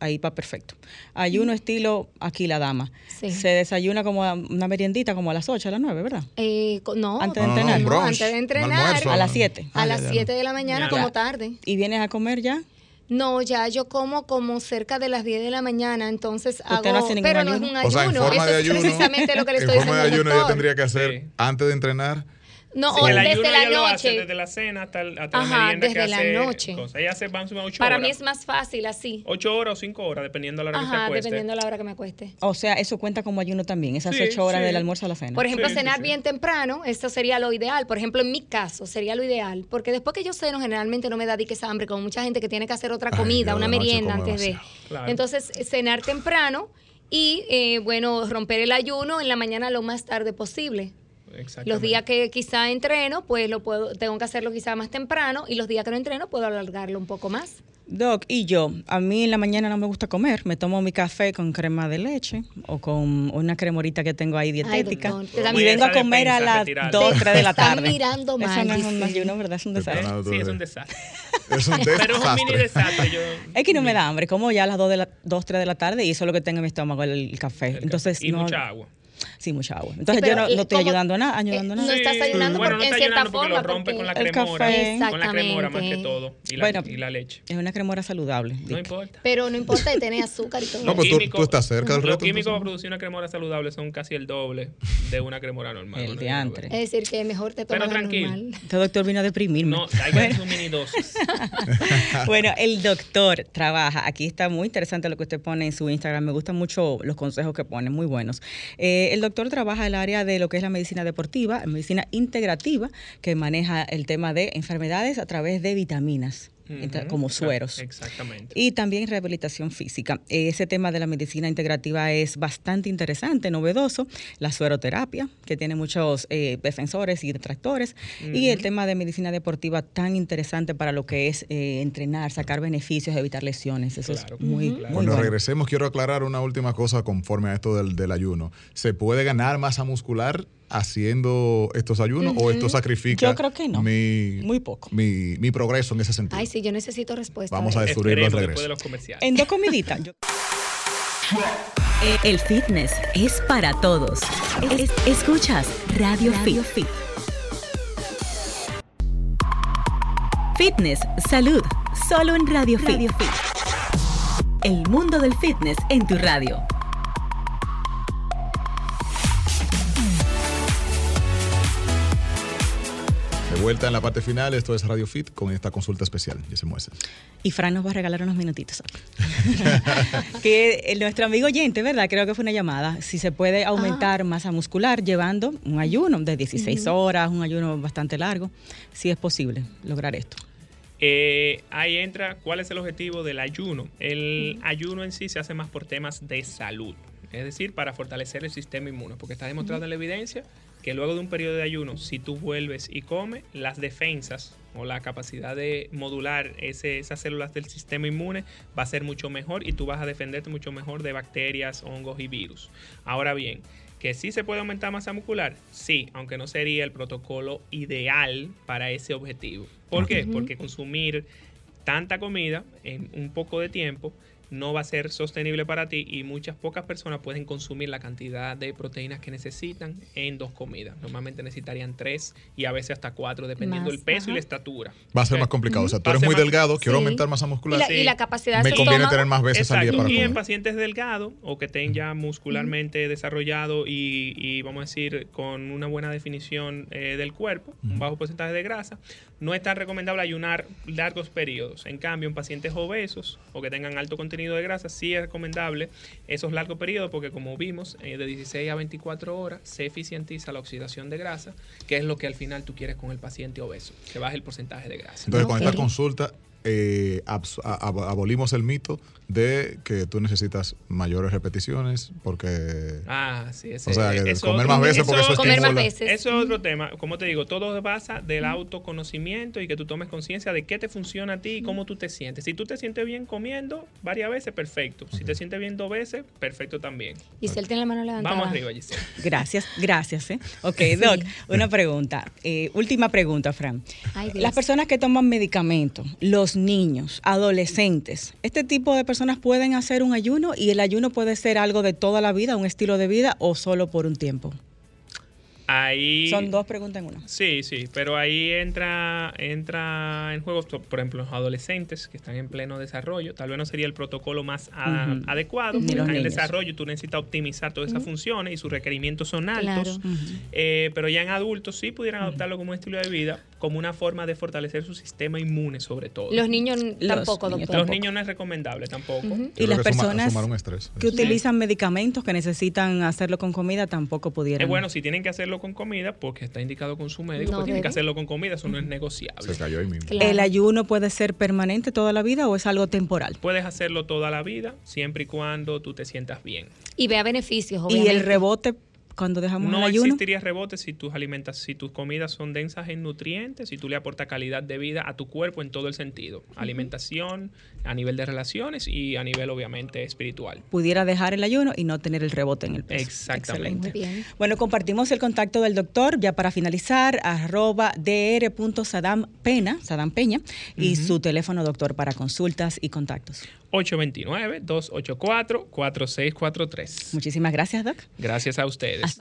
Ahí va perfecto. Ayuno estilo aquí la dama. Se desayuna como una meriendita como a las 8, a las 9, ¿verdad? Eh, no, antes de entrenar. antes de entrenar. a las 7. A las 7 de la mañana como tarde. ¿Y vienes a comer ya? No, ya yo como como cerca de las 10 de la mañana, entonces hago, pero no es un ayuno, eso es precisamente lo que le estoy diciendo. En forma de ayuno yo tendría que hacer antes de entrenar no, o desde la noche. desde la cena hasta, hasta Ajá, la merienda desde la noche. Ella hace van ocho Para mí es más fácil así. Ocho horas o cinco horas, dependiendo de la hora Ajá, que se acueste. dependiendo de la hora que me acueste. O sea, eso cuenta como ayuno también, esas ocho horas del almuerzo a la cena. Por ejemplo, cenar bien temprano, esto sería lo ideal. Por ejemplo, en mi caso, sería lo ideal. Porque después que yo ceno, generalmente no me da diques hambre, como mucha gente que tiene que hacer otra comida, una merienda antes de. Entonces, cenar temprano y, eh, bueno, romper el ayuno en la mañana lo más tarde posible. Los días que quizá entreno, pues lo puedo, tengo que hacerlo quizá más temprano y los días que no entreno puedo alargarlo un poco más. Doc, y yo, a mí en la mañana no me gusta comer, me tomo mi café con crema de leche o con una cremorita que tengo ahí dietética y vengo a comer a las 2, 3 de la tarde. mirando mal. Eso no es un ayuno, ¿verdad? Es un desastre. Sí, es un desastre. *laughs* Es un desastre. Pero es un mini desastre. Yo, Es que no me da hambre, como ya a las 2, de la, 2 3 de la tarde y eso es lo que tengo en mi estómago, el, el café. Entonces, y no, mucha agua. Sí, mucha agua. Entonces Sí, yo pero, no, no eh, estoy ayudando a nada, ayudando a no nada. estás ayunando bueno, no porque en cierta porque forma, lo rompe porque- con la El cremora. café. Con la cremora más que todo. Y la, Bueno, y la leche. Es una cremora saludable. No Dick. importa. Pero no importa de tener azúcar y *laughs* todo. No, pues tú- tú estás cerca del Los reto, químicos entonces. para producir una cremora saludable son casi el doble de una cremora normal. El ¿no? diantre. Es decir, que mejor te Pero tomas la tranquilo. normal. Este doctor vino a deprimirme. No, hay que mini dosis. *laughs* bueno, el doctor trabaja. Aquí está muy interesante lo que usted pone en su Instagram. Me gustan mucho los consejos que pone, muy buenos. Eh, el doctor trabaja en el área de lo que es la medicina deportiva, medicina integrativa, que maneja el tema de enfermedades a través de vitaminas. Como sueros. Exactamente. Y también rehabilitación física. Ese tema de la medicina integrativa es bastante interesante, novedoso. La sueroterapia, que tiene muchos eh, defensores y detractores. Y el tema de medicina deportiva tan interesante para lo que es eh, entrenar, sacar beneficios, evitar lesiones. Eso Claro, es muy, claro. muy Cuando bueno. regresemos, quiero aclarar una última cosa conforme a esto del, del ayuno. ¿Se puede ganar masa muscular haciendo estos ayunos o esto sacrifica Yo creo que no. mi, Muy poco. mi, mi progreso en ese sentido? Ay, sí, yo necesito respuesta. Vamos a de- descubrirlo al regreso. de los comerciales. En dos comiditas. yo- El fitness es para todos. Es- escuchas Radio, Fit. Fitness, salud, solo en Radio, Fit. El mundo del fitness en tu radio. De vuelta en la parte final, esto es Radio Fit con esta consulta especial. Ya se muestra. Y Fran nos va a regalar unos minutitos. *laughs* que eh, nuestro amigo oyente, ¿verdad? Creo que fue una llamada. Si se puede aumentar masa muscular llevando un ayuno de 16 horas, un ayuno bastante largo, si es posible lograr esto. Eh, ahí entra cuál es el objetivo del ayuno. El ayuno en sí se hace más por temas de salud, es decir, para fortalecer el sistema inmune, porque está demostrado en la evidencia que luego de un periodo de ayuno, si tú vuelves y comes, las defensas o la capacidad de modular ese- esas células del sistema inmune va a ser mucho mejor y tú vas a defenderte mucho mejor de bacterias, hongos y virus. Ahora bien, que sí se puede aumentar masa muscular, sí, aunque no sería el protocolo ideal para ese objetivo. ¿Por qué? Porque consumir tanta comida en un poco de tiempo no va a ser sostenible para ti y muchas pocas personas pueden consumir la cantidad de proteínas que necesitan en dos comidas. Normalmente necesitarían tres y a veces hasta cuatro, dependiendo del peso y la estatura. Va a ser más complicado. O sea, tú eres muy más- delgado, quiero Sí. aumentar masa Y muscular. la, Sí. y la capacidad Me conviene estómago. tener más veces al día para Y en pacientes delgados o que estén ya muscularmente desarrollados y, y, vamos a decir con una buena definición eh, del cuerpo, un bajo porcentaje de grasa, no es tan recomendable ayunar largos periodos. En cambio, en pacientes obesos o que tengan alto contenido de grasa, sí es recomendable esos largos periodos porque como vimos, eh, de 16 a 24 horas se eficientiza la oxidación de grasa, que es lo que al final tú quieres con el paciente obeso, que baje el porcentaje de grasa. Entonces, con esta consulta, eh, abolimos el mito de que tú necesitas mayores repeticiones porque... Ah, sí, ese, O sea, que eso- comer más veces porque eso Comer más estimula. veces. Eso es otro tema. Como te digo, todo se basa del autoconocimiento y que tú tomes conciencia de qué te funciona a ti y cómo tú te sientes. Si tú te sientes bien comiendo varias veces, perfecto. Si te sientes bien dos veces, perfecto también. Giselle tiene la mano levantada. Vamos arriba, Giselle. Gracias, gracias. ¿eh? Ok, Doc, una pregunta. Eh, última pregunta, Fran. Ay. Las personas que toman medicamentos, los niños, adolescentes, ¿este tipo de personas pueden hacer un ayuno y el ayuno puede ser algo de toda la vida, un estilo de vida o solo por un tiempo? Ahí. Son dos preguntas en una. Sí, sí, pero ahí entra, entra en juego, por ejemplo, los adolescentes que están en pleno desarrollo. Tal vez no sería el protocolo más a- adecuado, porque están en desarrollo tú necesitas optimizar todas esas funciones y sus requerimientos son altos. Claro. Eh, pero ya en adultos sí pudieran adoptarlo como un estilo de vida, como una forma de fortalecer su sistema inmune, sobre todo. Los niños tampoco, niños doctor. Los niños no es recomendable tampoco. Y las suma- personas que utilizan medicamentos que necesitan hacerlo con comida tampoco pudieran. Es bueno, si tienen que hacerlo con comida, porque está indicado con su médico, No pues tienen que hacerlo con comida, eso no es negociable. Se cayó ahí mismo. Claro. ¿El ayuno puede ser permanente toda la vida o es algo temporal? Puedes hacerlo toda la vida, siempre y cuando tú te sientas bien. Y vea beneficios, Y obviamente. el rebote cuando dejamos no el ayuno? No existiría rebote si tus alimentas, si tus comidas son densas en nutrientes, si tú le aportas calidad de vida a tu cuerpo en todo el sentido. Alimentación, a nivel de relaciones y a nivel obviamente espiritual. Pudiera dejar el ayuno y no tener el rebote en el peso. Exactamente. Bueno, compartimos el contacto del doctor ya para finalizar, arroba dr.sadam Sadam Peña, y su teléfono, doctor, para consultas y contactos. 829-284-4643. Muchísimas gracias, Doc. Gracias a ustedes.